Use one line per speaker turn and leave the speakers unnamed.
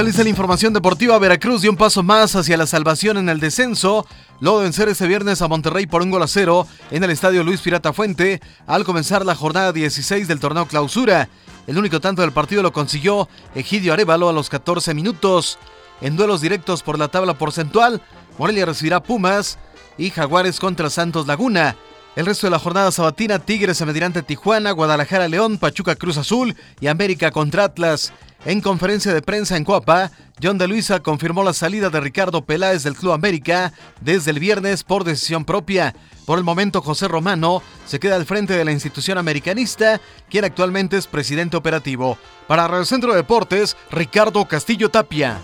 es la información deportiva? Veracruz dio un paso más hacia la salvación en el descenso, luego de vencer este viernes a Monterrey por un gol a cero en el estadio Luis Pirata Fuente al comenzar la jornada 16 del torneo clausura. El único tanto del partido lo consiguió Egidio Arevalo a los 14 minutos. En duelos directos por la tabla porcentual, Morelia recibirá Pumas y Jaguares contra Santos Laguna. El resto de la jornada sabatina, Tigres se medirá ante Tijuana, Guadalajara León, Pachuca Cruz Azul y América contra Atlas. En conferencia de prensa en Coapa, John de Luisa confirmó la salida de Ricardo Peláez del Club América desde el viernes por decisión propia. Por el momento, José Romano se queda al frente de la institución americanista, quien actualmente es presidente operativo. Para el Centro de Deportes, Ricardo Castillo Tapia.